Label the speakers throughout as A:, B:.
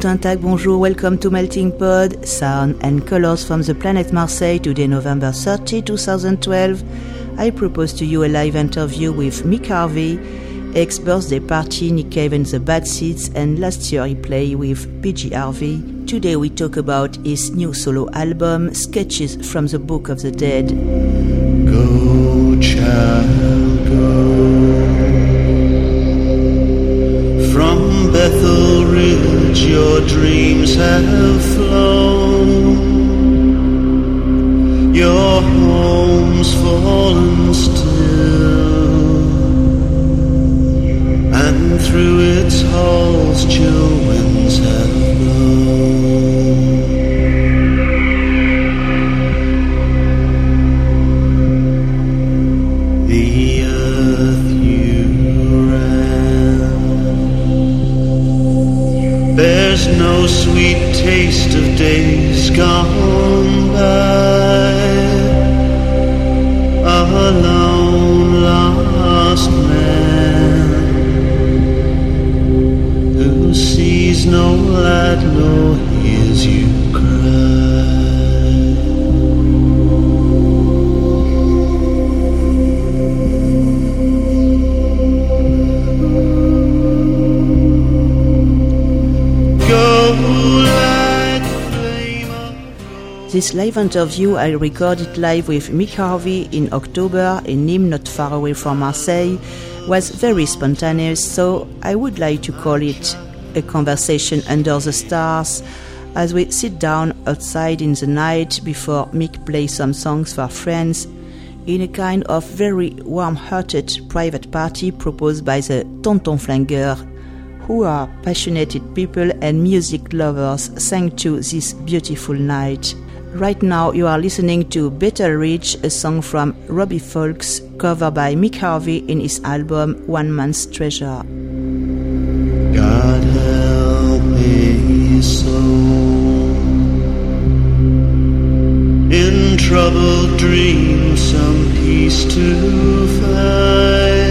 A: Guten tag, bonjour, welcome to Melting Pod, sound and colors from the planet Marseille, today November 30, 2012. I propose to you a live interview with Mick Harvey, ex birthday party, Nick Cave and the Bad Seeds, and last year he played with PJ Harvey. Today we talk about his new solo album, Sketches from the Book of the Dead.
B: Go, child,
A: This live interview I recorded live with Mick Harvey in October in Nîmes, not far away from Marseille, was very spontaneous, so I would like to call it a conversation under the stars as we sit down outside in the night before Mick plays some songs for friends in a kind of very warm-hearted private party proposed by the Tontons Flingueurs who are passionate people and music lovers sang to this beautiful night. Right now, you are listening to Bethelridge, a song from Robbie Fulks, covered by Mick Harvey in his album One Man's Treasure.
B: God help me so. In troubled dreams, some peace to find.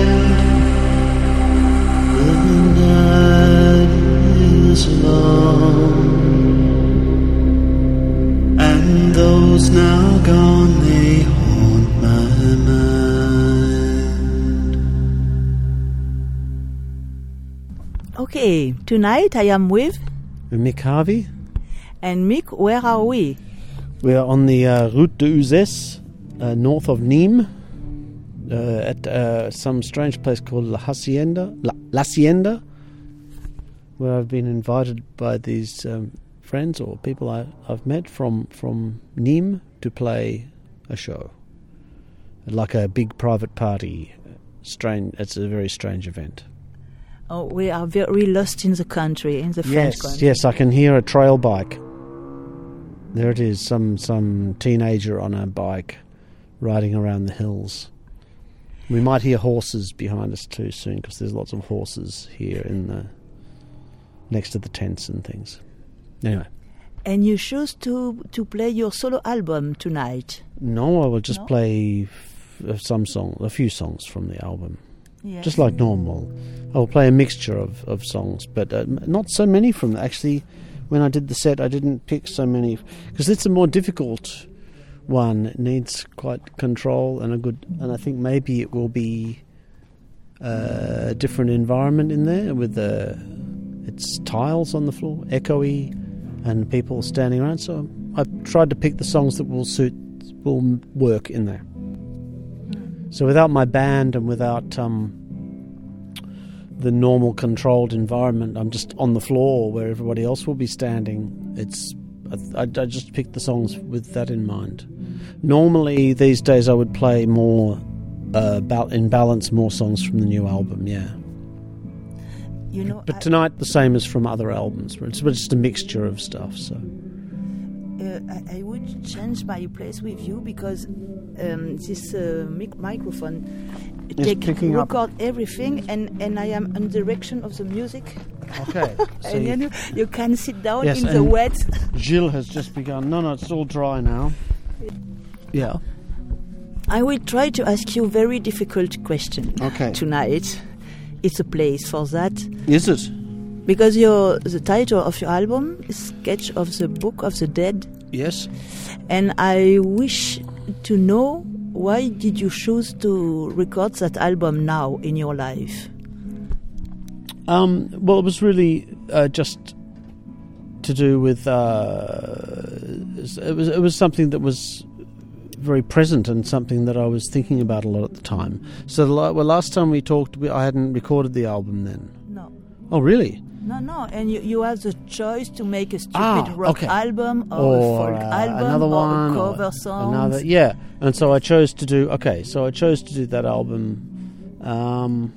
B: Is long, and those now gone they haunt my mind.
A: Okay, tonight I am with
C: Mick Harvey.
A: and Mick. Where are we?
C: We are on the uh, Route de Uzès, uh, north of Nîmes, uh, at uh, some strange place called La Hacienda, La, La Hacienda, where I've been invited by these um, friends or people I, I've met from from Nîmes to play a show, like a big private party. Strange. It's a very strange event.
A: Oh, we are very lost in the country, in the French
C: Yes,
A: country.
C: yes, I can hear a trail bike. There it is, some some teenager on a bike riding around the hills. We might hear horses behind us too soon because there's lots of horses here in the next to the tents and things. Anyway,
A: And you choose to to play your solo album tonight.
C: no, I will just
A: No?
C: play f- uh, some song, a few songs from the album,
A: Yes.
C: just like normal. I'll play a mixture of, of songs, but uh, not so many from actually. When I did the set, I didn't pick so many because it's a more difficult one. It needs quite control and a good, and I think maybe it will be uh, a different environment in there with the it's tiles on the floor, echoey, and people standing around. So I've tried to pick the songs that will suit, will work in there. So without my band and without um, the normal controlled environment, I'm just on the floor where everybody else will be standing. It's I, I just picked the songs with that in mind. Normally these days I would play more uh, in balance more songs from the new album. Yeah,
A: You know,
C: but
A: I-
C: tonight the same as from other albums. It's just a mixture of stuff. So
A: uh, I, I would change my place with you because um, this uh, mic- microphone
C: It's
A: take
C: picking up.
A: record everything, and, and I am in direction of the music.
C: okay. So
A: and
C: you-
A: then you, you can sit down
C: Yes,
A: in the wet.
C: Gilles has just begun. No, no, it's all dry now. Yeah.
A: I will try to ask you very difficult question
C: Okay.
A: tonight. It's a place for that.
C: Is it?
A: Because your the title of your album is Sketch of the Book of the Dead,
C: Yes.
A: and I wish to know why did you choose to record that album now in your life?
C: Um, well, it was really uh, just to do with uh, it was it was something that was very present and something that I was thinking about a lot at the time. So, the, well, last time we talked, we, I hadn't recorded the album then.
A: No.
C: Oh, really?
A: No, no, and you, you have the choice to make a stupid
C: Ah,
A: rock
C: okay.
A: album or, a folk
C: uh,
A: album
C: another
A: or
C: one, or
A: cover song.
C: another. Yeah, and so I chose to do. Okay, so I chose to do that album. Um,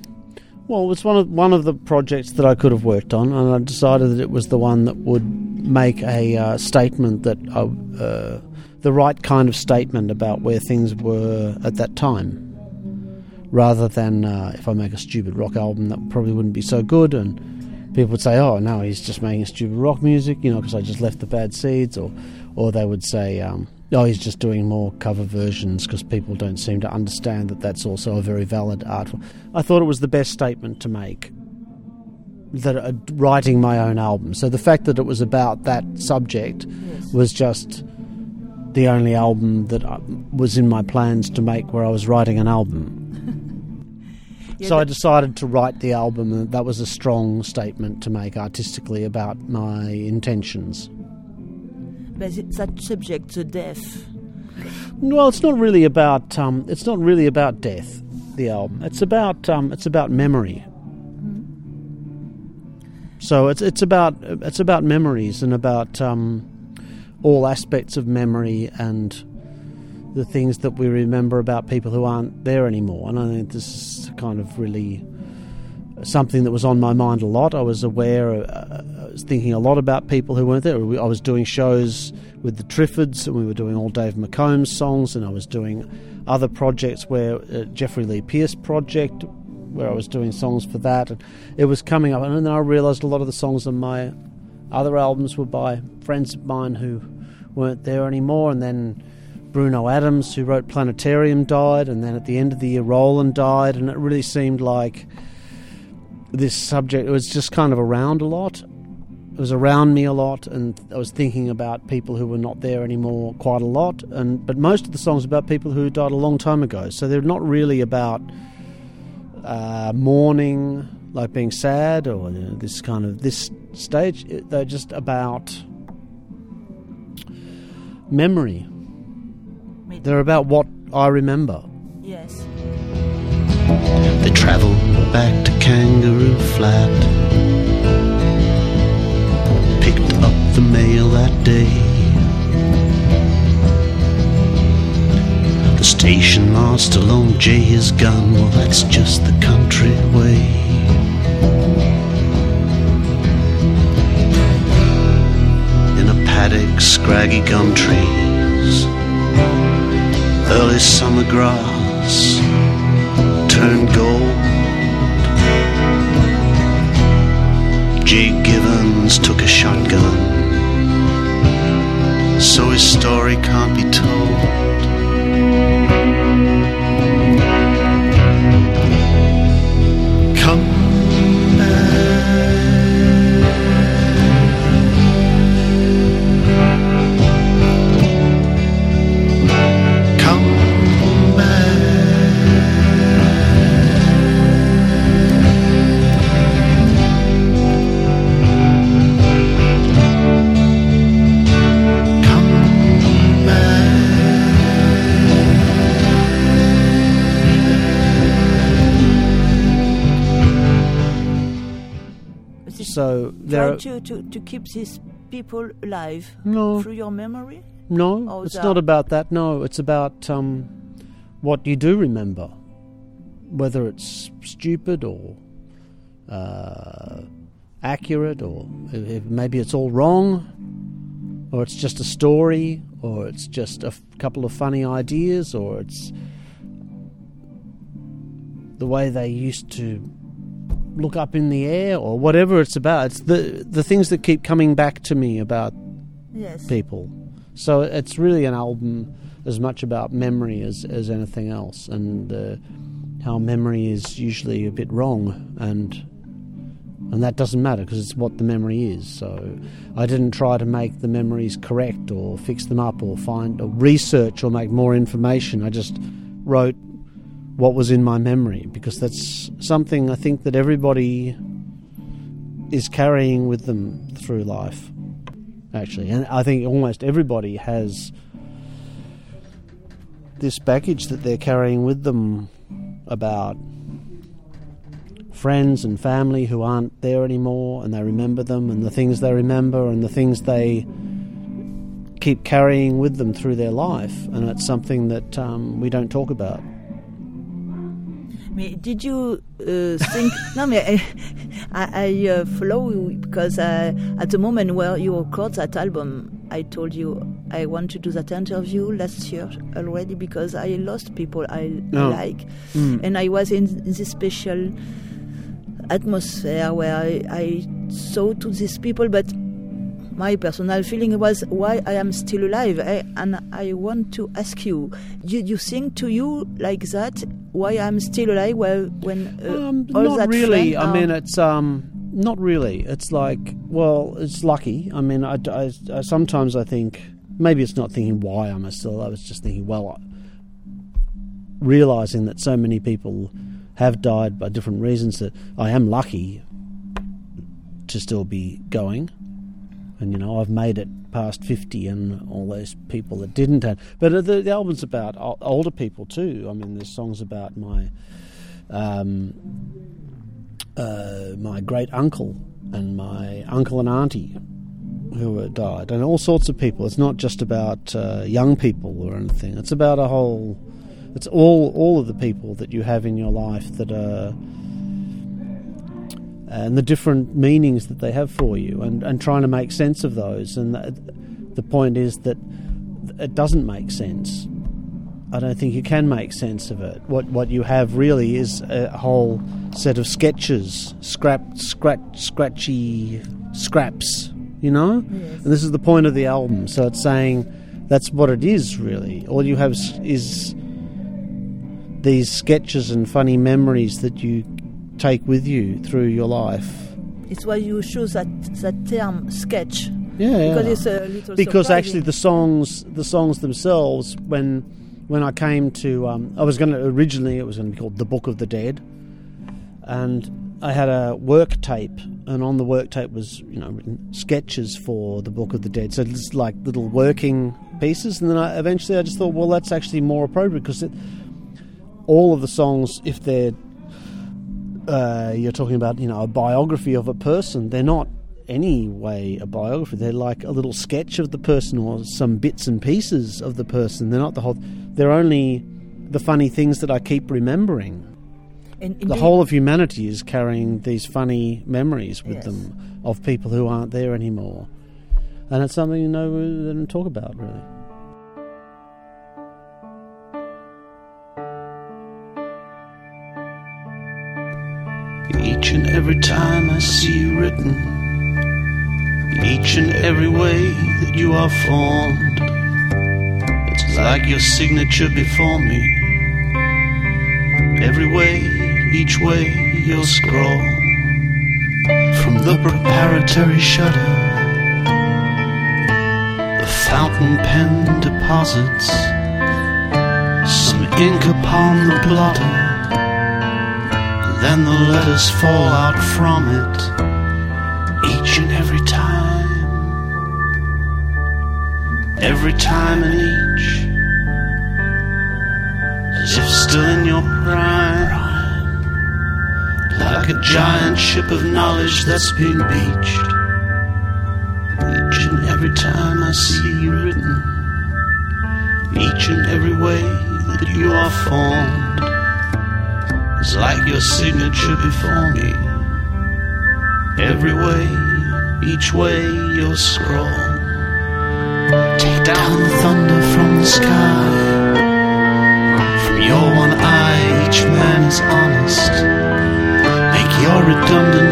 C: well, it was one of one of the projects that I could have worked on, and I decided that it was the one that would make a uh, statement that I, uh, the right kind of statement about where things were at that time, rather than uh, if I make a stupid rock album that probably wouldn't be so good and people would say, "Oh, no, he's just making stupid rock music," you know, because I just left the bad seeds, or or they would say, um, "Oh, he's just doing more cover versions," because people don't seem to understand that that's also a very valid art form. I thought it was the best statement to make. That uh, writing my own album, so the fact that it was about that subject
A: Yes.
C: was just the only album that I, was in my plans to make where I was writing an album.
A: Yeah,
C: So I decided to write the album, and that was a strong statement to make artistically about my intentions.
A: but it- that subject, to death.
C: Well, it's not really about um, it's not really about death. The album. It's about um, it's about memory. So it's it's about it's about memories and about um, all aspects of memory and the things that we remember about people who aren't there anymore. And I think this is kind of really something that was on my mind a lot. I was aware, uh, I was thinking a lot about people who weren't there. I was doing shows with the Triffids, and we were doing all Dave McComb's songs, and I was doing other projects where uh, Jeffrey Lee Pierce project, where I was doing songs for that. And it was coming up, and then I realised a lot of the songs on my other albums were by friends of mine who weren't there anymore, and then. Bruno Adams, who wrote Planetarium, died, and then at the end of the year, Rowland died, and it really seemed like this subject it was just kind of around a lot it was around me a lot and i was thinking about people who were not there anymore quite a lot and but most of the songs about people who died a long time ago so they're not really about uh, mourning like being sad or you know, this kind of this stage they're just about memory
A: Wait,
C: they're about what i remember
A: yes.
B: They traveled back to Kangaroo Flat. Picked up the mail that day. The station master loaned Jay his gun. Well, that's just the country In a paddock, scraggy gum trees. Early summer grass turned gold. Jay Givens took a shotgun, so his story can't be told.
C: So
A: Try
C: there
A: to, to, to keep these people alive
C: no
A: through your memory.
C: No,
A: Oh,
C: it's not about that. No, it's about um, what you do remember, whether it's stupid or uh, accurate, or maybe it's all wrong, or it's just a story, or it's just a f- couple of funny ideas, or it's the way they used to look up in the air, or whatever it's about. It's the the things that keep coming back to me about
A: Yes.
C: people. So it's really an album as much about memory as, as anything else, and uh, how memory is usually a bit wrong, and and that doesn't matter because it's what the memory is. So I didn't try to make the memories correct or fix them up or find or research or make more information. I just wrote what was in my memory because that's something I think that everybody is carrying with them through life. Actually, and I think almost everybody has this baggage that they're carrying with them about friends and family who aren't there anymore and they remember them and the things they remember and the things they keep carrying with them through their life and it's something that um, we don't talk about
A: did you uh, think? no, I, I uh, follow you because uh, at the moment where you record that album, I told you I want to do that interview last year already because I lost people I no. like, mm. and I was in, in this special atmosphere where I, I saw to these people, but my personal feeling was why I am still alive. I, eh? and I want to ask you, did you think to you like that? Why I'm still alive? Well, when uh, um,
C: not really. I mean, it's um, not really. It's like, well, it's lucky. I mean, I, I, I, sometimes I think maybe it's not thinking why I'm still. I was just thinking, well, realizing that so many people have died by different reasons that I am lucky to still be going and you know I've made it past fifty, and all those people that didn't have. But the, the album's about older people too. I mean, there's songs about my um, uh, my great uncle and my uncle and auntie who died, and all sorts of people. It's not just about uh, young people or anything. It's about a whole. It's all all of the people that you have in your life that are Uh, and the different meanings that they have for you and, and trying to make sense of those. And the, the point is that it doesn't make sense. I don't think you can make sense of it. What what you have really is a whole set of sketches, scrap, scratch, scratchy scraps. You know, yes. and this is the point of the album. So it's saying that's what it is really. All you have is, is these sketches and funny memories that you take with you through your life.
A: It's why you choose that that term sketch.
C: Yeah,
A: because it's a little
C: because
A: surprising.
C: actually the songs the songs themselves when when I came to um, I was going to originally it was going to be called the Book of the Dead, and I had a work tape, and on the work tape was you know written sketches for the Book of the Dead. So it's like little working pieces, and then I, eventually I just thought, well, that's actually more appropriate because all of the songs, if they're uh, you're talking about, you know, a biography of a person. They're not any way a biography. They're like a little sketch of the person or some bits and pieces of the person. They're not the whole. They're only the funny things that I keep remembering. And, the whole of humanity is carrying these funny memories with yes. them of people who aren't there anymore, and it's something you know we don't talk about really.
B: Each and every time I see you written, each and every way that you are formed, it's like your signature before me. Every way, each way you'll scroll from the preparatory shutter. The fountain pen deposits some ink upon the blotter then the letters fall out from it each and every time. Every time and each, as if still in your prime, like a giant ship of knowledge that's been beached. Each and every time I see you written, each and every way that you are formed like your signature before me. Every way, each way you'll scroll. Take down the thunder from the sky. From your one eye, each man is honest. Make your redundant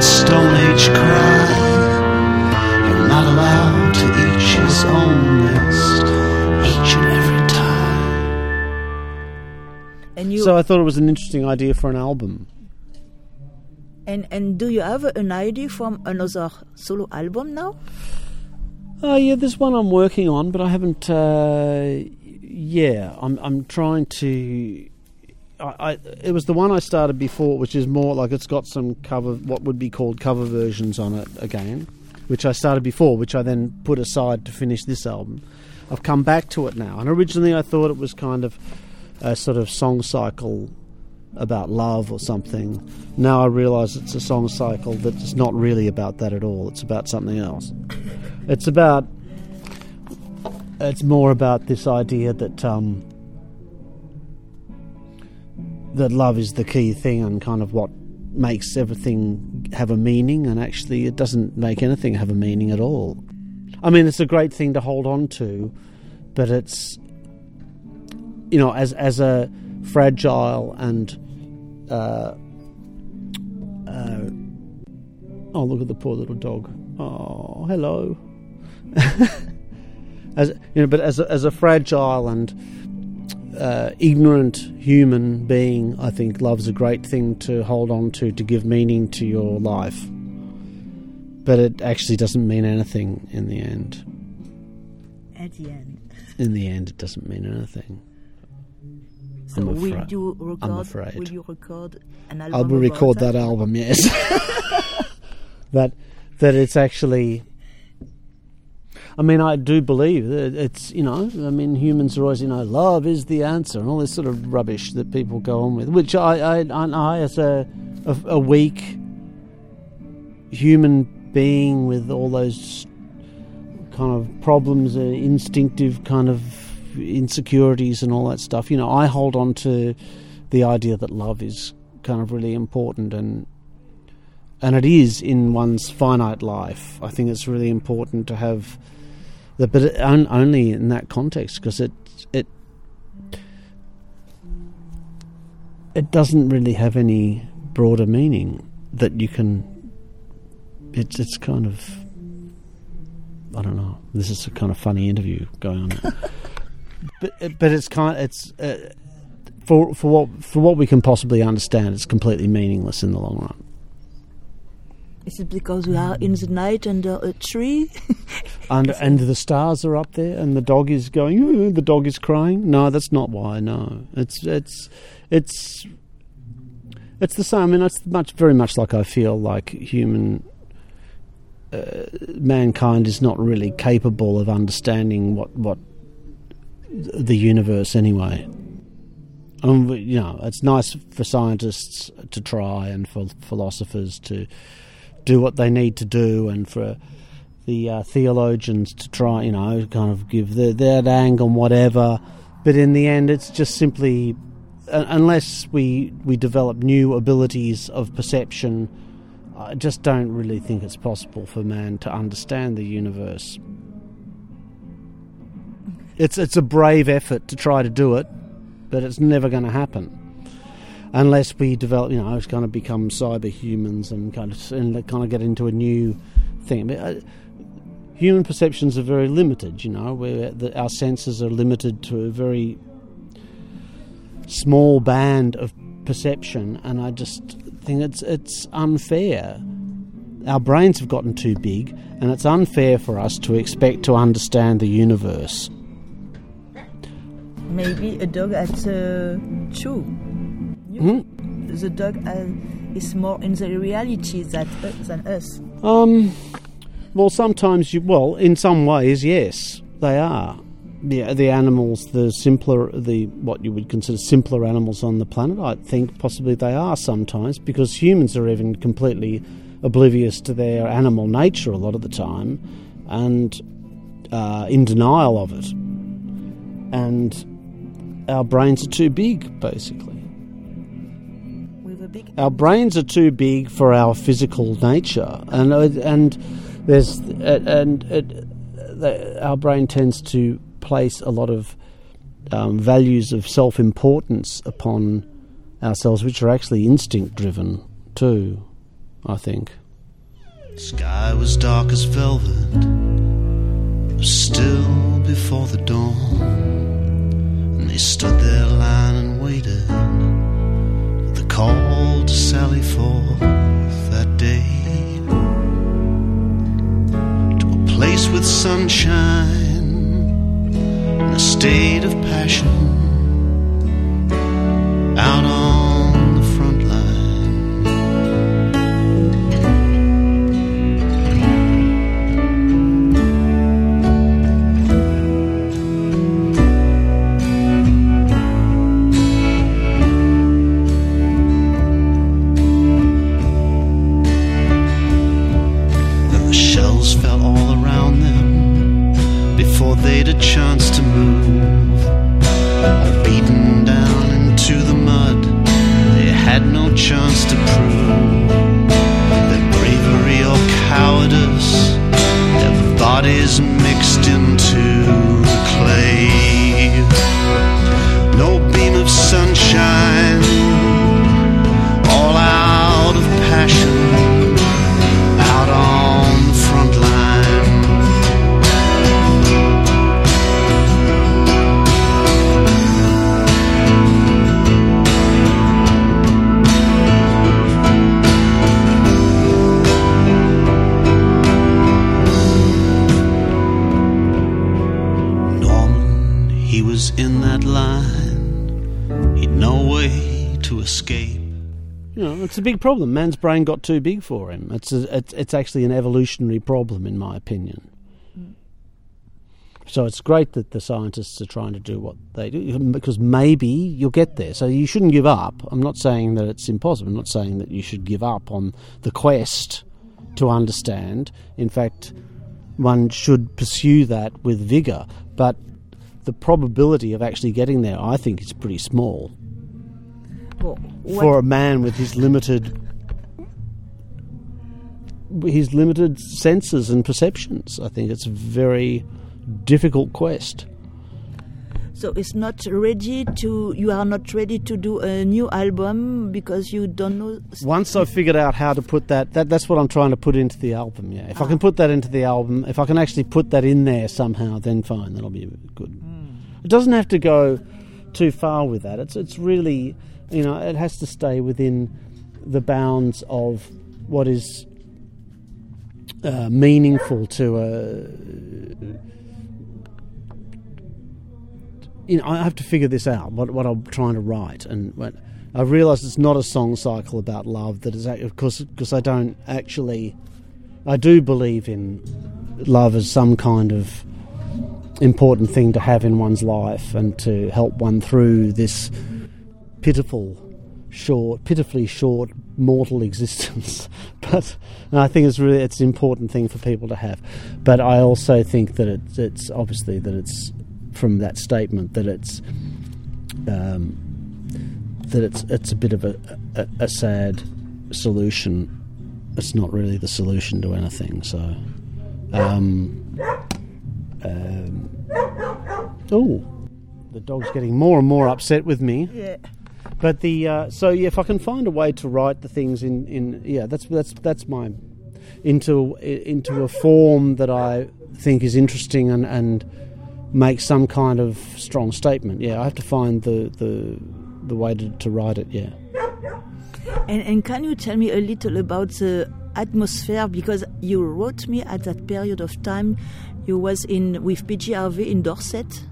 C: you, so I thought it was an interesting idea for an album.
A: And and do you have an idea from another solo album now?
C: Oh yeah, there's one I'm working on, but I haven't. Uh, yeah, I'm I'm trying to. I, I, it was the one I started before, which is more like it's got some cover, what would be called cover versions on it again, which I started before, which I then put aside to finish this album. I've come back to it now, and originally I thought it was kind of a sort of song cycle about love or something. Now I realise it's a song cycle that's not really about that at all. It's about something else. It's about. It's more about this idea that um, that love is the key thing and kind of what makes everything have a meaning, and actually it doesn't make anything have a meaning at all. I mean, it's a great thing to hold on to, but it's you know, as as a fragile and uh, uh, oh, look at the poor little dog. Oh, hello. as you know, but as a, as a fragile and uh, ignorant human being, I think love's a great thing to hold on to to give meaning to your life. But it actually doesn't mean anything in the end.
A: At the end.
C: In the end, it doesn't mean anything.
A: So
C: I'm
A: will
C: afraid-
A: you record?
C: I'm afraid.
A: Will you record an album?
C: I will record that album. Yes, that that it's actually. I mean, I do believe that it's you know. I mean, humans are always you know, love is the answer, and all this sort of rubbish that people go on with, which I I, I, I as a, a a weak human being with all those kind of problems, uh, instinctive kind of insecurities and all that stuff. You know, I hold on to the idea that love is kind of really important and and it is in one's finite life. I think it's really important to have the but on, only in that context because it it it doesn't really have any broader meaning that you can it's it's kind of I don't know. This is a kind of funny interview going on. but but it's kind it's uh, for for what for what we can possibly understand, it's completely meaningless in the long run.
A: Is it because we are in the night under a tree?
C: And and the stars are up there, and the dog is going. "Ooh," the dog is crying. No, that's not why. No, it's it's it's it's the same. I mean, it's much very much like I feel like human uh, mankind is not really capable of understanding what what the universe anyway. You know, it's nice for scientists to try and for philosophers to do what they need to do, and for the uh, theologians to try, you know, kind of give the, their angle and whatever. But in the end, it's just simply, uh, unless we we develop new abilities of perception, I just don't really think it's possible for man to understand the universe. It's it's a brave effort to try to do it, but it's never going to happen unless we develop. You know, it's going to become cyber humans and kind of and kind of get into a new thing. But, uh, human perceptions are very limited. You know, where our senses are limited to a very small band of perception, and I just think it's it's unfair. Our brains have gotten too big, and it's unfair for us to expect to understand the universe.
A: Maybe a dog has a chew.
C: Hmm?
A: The dog uh, is more in the reality that, uh, than us.
C: Um, well, sometimes you. Well, in some ways, yes, they are. The the animals, the simpler, the what you would consider simpler animals on the planet. I think possibly they are sometimes because humans are even completely oblivious to their animal nature a lot of the time, and uh, in denial of it. And our brains are too big, basically.
A: With a big
C: Our brains are too big for our physical nature, and and there's uh, and it, the, our brain tends to place a lot of um, values of self-importance upon ourselves, which are actually instinct-driven too. I think.
B: Sky was dark as velvet, still before the dawn. Stood there, line and waited for the call to sally forth that day to a place with sunshine and a state of passion out that line. He'd no way to escape.
C: You know, it's a big problem. Man's brain got too big for him. It's a, it's, it's actually an evolutionary problem, in my opinion. So it's great that the scientists are trying to do what they do because maybe you'll get there. So you shouldn't give up. I'm not saying that it's impossible. I'm not saying that you should give up on the quest to understand. In fact, one should pursue that with vigor. But the probability of actually getting there, I think, is pretty small
A: Well,
C: for a man with his limited his limited senses and perceptions. I think it's a very difficult quest.
A: So it's not ready to. You are not ready to do a new album because you don't know.
C: Once I've figured out how to put that, that that's what I'm trying to put into the album. Yeah, if I can put that into the album, if I can actually put that in there somehow, then fine, that'll be good. It doesn't have to go too far with that. It's it's really, you know, it has to stay within the bounds of what is uh, meaningful to a. You know, I have to figure this out. What what I'm trying to write, and what, I realise it's not a song cycle about love. That is, of course, because I don't actually. I do believe in love as some kind of important thing to have in one's life and to help one through this pitiful, short, pitifully short mortal existence. but I think it's really it's an important thing for people to have. But I also think that it's, it's obviously that it's from that statement that it's um, that it's it's a bit of a, a, a sad solution. It's not really the solution to anything. So. Um, um, oh, the dog's getting more and more upset with me.
A: Yeah.
C: But the uh, so yeah, if I can find a way to write the things in, in yeah, that's that's that's my into into a form that I think is interesting and and make some kind of strong statement. Yeah, I have to find the the the way to, to write it. Yeah.
A: And, and can you tell me a little about the atmosphere? Because you wrote me at that period of time, you was in with PJ Harvey in Dorset,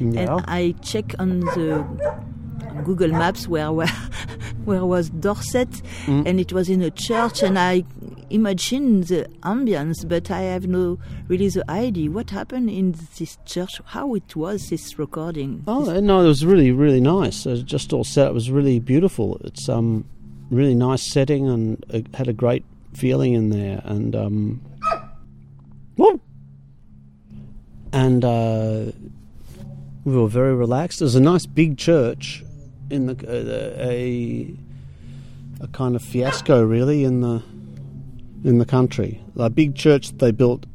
C: Yeah.
A: and I check on the on Google Maps where where, where was Dorset,
C: Mm.
A: and it was in a church, and I imagine the ambience, but I have no really the idea what happened in this church, how it was this recording.
C: Oh no, it was really really nice. It was just all set. It was really beautiful. It's um really nice setting and it had a great feeling in there. And um, whoop. and uh, we were very relaxed. It was a nice big church in the uh, a a kind of fiasco really in the in the country. A big church that they built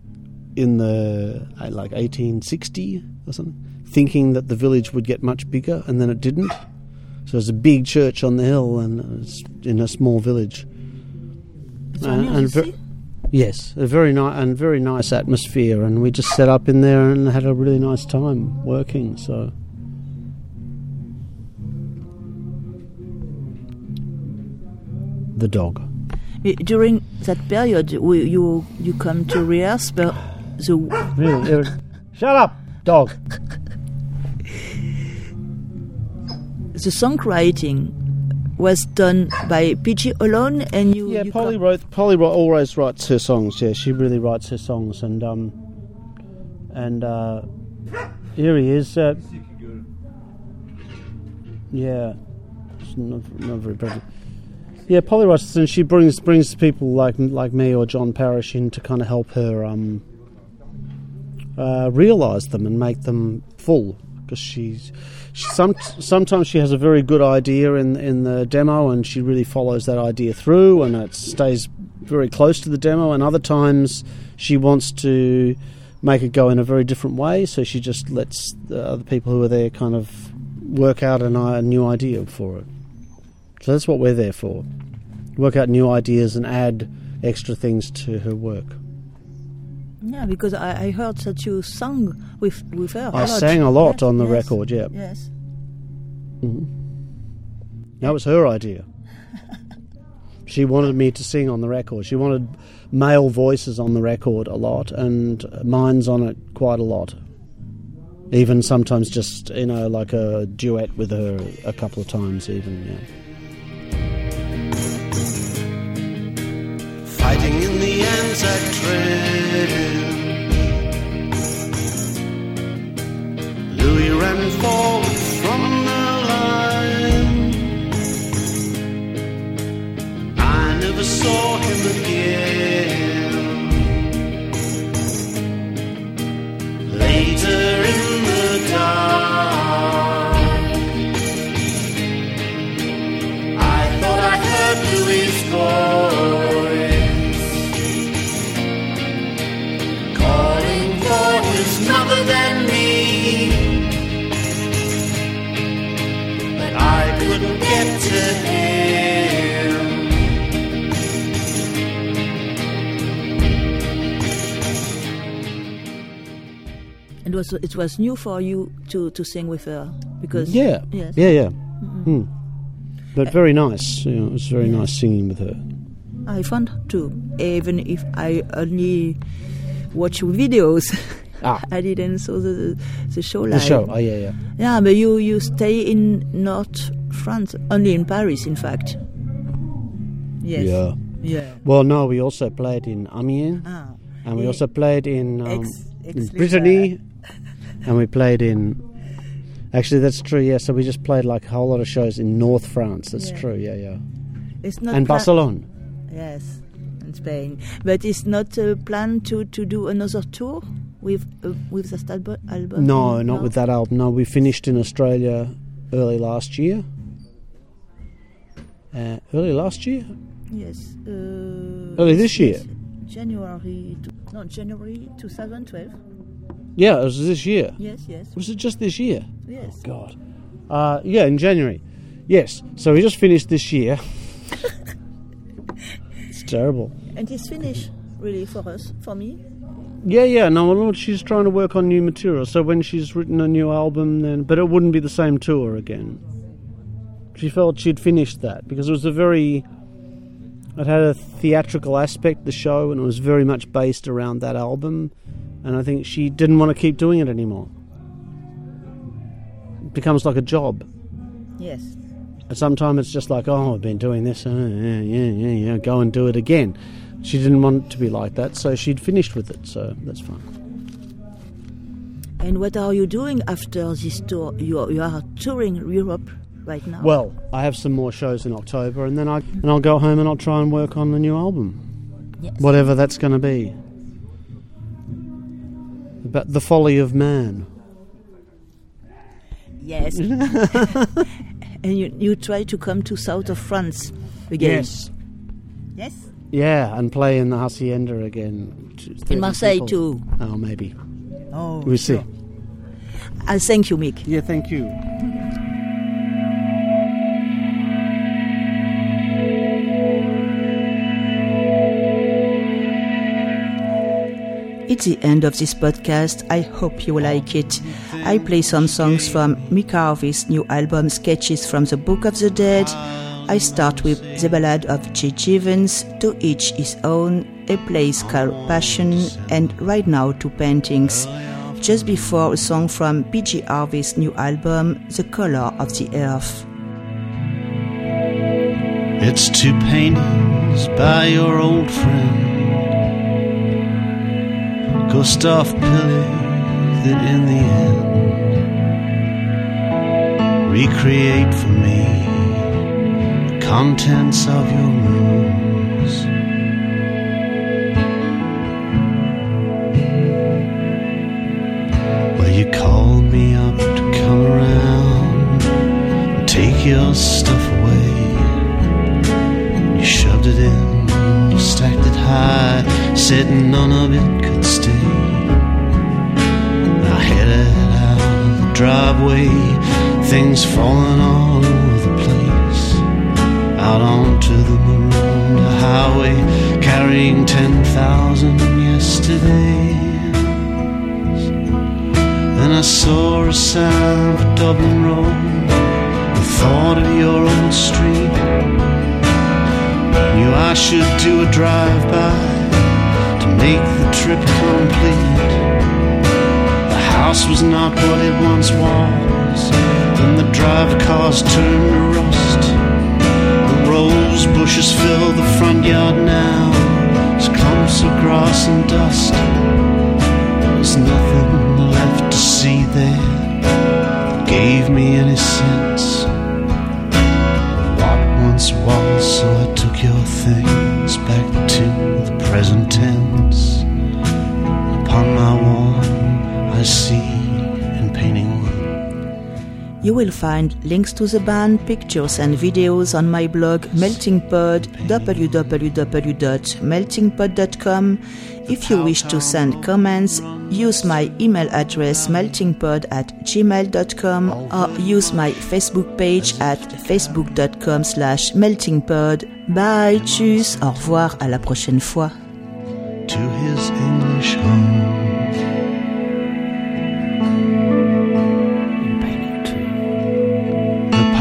C: in the uh, like 1860 or something, thinking that the village would get much bigger, and then it didn't. So there's a big church on the hill and it's in a small village. Uh, and ver- yes, a very nice and very nice atmosphere, and we just set up in there and had a really nice time working. So the dog.
A: During that period, we, you you come to rehearse, but the
C: Really? it was- Shut up, dog.
A: the songwriting was done by PJ alone, and you.
C: Yeah,
A: you
C: Polly
A: come-
C: wrote. Polly wrote, always writes her songs. Yeah, she really writes her songs, and um, and uh, here he is. Uh, yeah, it's not, not very pretty. Yeah, Polly and she brings brings people like like me or John Parish in to kind of help her um, uh, realize them and make them full because she's. She, some, sometimes she has a very good idea in in the demo, and she really follows that idea through, and it stays very close to the demo. And other times, she wants to make it go in a very different way, so she just lets the other people who are there kind of work out an, a new idea for it. So that's what we're there for: work out new ideas and add extra things to her work.
A: Yeah, because I, I heard that you sang with with her.
C: I sang a lot on the
A: yes,
C: record, yeah.
A: Yes. Mm-hmm.
C: That was her idea. she wanted me to sing on the record. She wanted male voices on the record a lot, and mine's on it quite a lot. Even sometimes just, you know, like a duet with her a couple of times, even, yeah.
B: Fighting in the Anzac Trail. Louis ran forward from the line. I never saw him again.
A: Was it was new for you to, to sing with her because
C: Yeah,
A: yes
C: yeah, yeah. Hmm. But very nice. You know, it was very nice singing with her.
A: I found too even if I only watch videos
C: Ah.
A: I didn't saw the the show
C: The show, oh, yeah, yeah.
A: yeah but you you stay in North France only in Paris in fact yes
C: Yeah.
A: yeah
C: Well, no, we also played in Amiens.
A: ah.
C: And we
A: Yeah.
C: also played in, um,
A: Ex-
C: in Brittany, and we played in. Actually, that's true. Yeah, so we just played like a whole lot of shows in North France. That's
A: Yeah.
C: true. Yeah, yeah.
A: it's not
C: and
A: pla-
C: Barcelona.
A: yes in Spain but it's not a plan to, to do another tour with uh, with the albu- album
C: No, not with that album. No, we finished in Australia early last year. Uh, early last year?
A: Yes. Uh,
C: Early this year?
A: January. To, no, January 2012.
C: Yeah, it was this year.
A: Yes, yes,
C: Was it just this year?
A: yes.
C: God. Uh, yeah, in January. Yes. So we just finished this year. it's terrible.
A: And it's finished, really, for us, for me.
C: Yeah, yeah. No, well, she's trying to work on new material. So when she's written a new album, then but it wouldn't be the same tour again. She felt she'd finished that because it was a very. It had a theatrical aspect, the show, and it was very much based around that album. And I think she didn't want to keep doing it anymore. It becomes like a job.
A: Yes.
C: And sometimes it's just like, oh, I've been doing this, uh, yeah, yeah, yeah, yeah, go and do it again. She didn't want it to be like that, so she'd finished with it, so that's fine.
A: And what are you doing after this tour? You are, you are touring Europe right now.
C: Well, I have some more shows in October, and then I and I'll go home and I'll try and work on the new album,
A: yes.
C: whatever that's going to be. About the folly of man.
A: Yes. and you, you try to come to south of France again.
C: Yes.
A: Yes.
C: Yeah, and play in the hacienda again. which is 30
A: In Marseille
C: people.
A: too.
C: Oh, maybe.
A: Oh,
C: We'll see.
A: sure. Uh, thank you, Mick.
C: Yeah, thank you.
A: It's the end of this podcast. I hope you like it. I play some songs from Mick Harvey's new album Sketches from the Book of the Dead. I start with the ballad of Jay Givens, To Each His Own, a place called Passion, and right now two paintings. Just before a song from PJ Harvey's new album, The Color of the Earth.
C: It's two paintings by your old friend Gustav Pille that in the end recreate for me the contents of your rooms. Well, you called me up to come around and take your stuff away. You shoved it in, stacked it high, said none of it could stay. Driveway, things falling all over the place out onto the marooned highway, carrying 10,000 yesterdays. Then I saw a sign for Dublin Road, the thought of your old street. Knew I should do a drive-by to make the trip complete. House was not what it once was, and the drive cars turned to rust The rose bushes fill the front yard now. There's clumps of grass and dust. There's nothing left to see there that gave me any sense what once was. So I took your things back to the present tense. Upon my wall, I see in painting.
A: You will find links to the band, pictures, and videos on my blog Melting Pod, www.meltingpod.com. If you wish to send comments, use my email address meltingpod at gmail.com or use my Facebook page at facebook.com slash meltingpod. Bye, tschüss, au revoir, à la prochaine fois.
C: to his English home.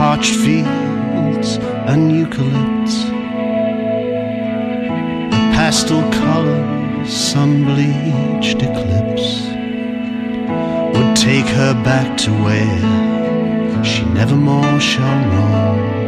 C: Parched fields and eucalypts, the pastel color, sun bleached eclipse would take her back to where she nevermore shall roam.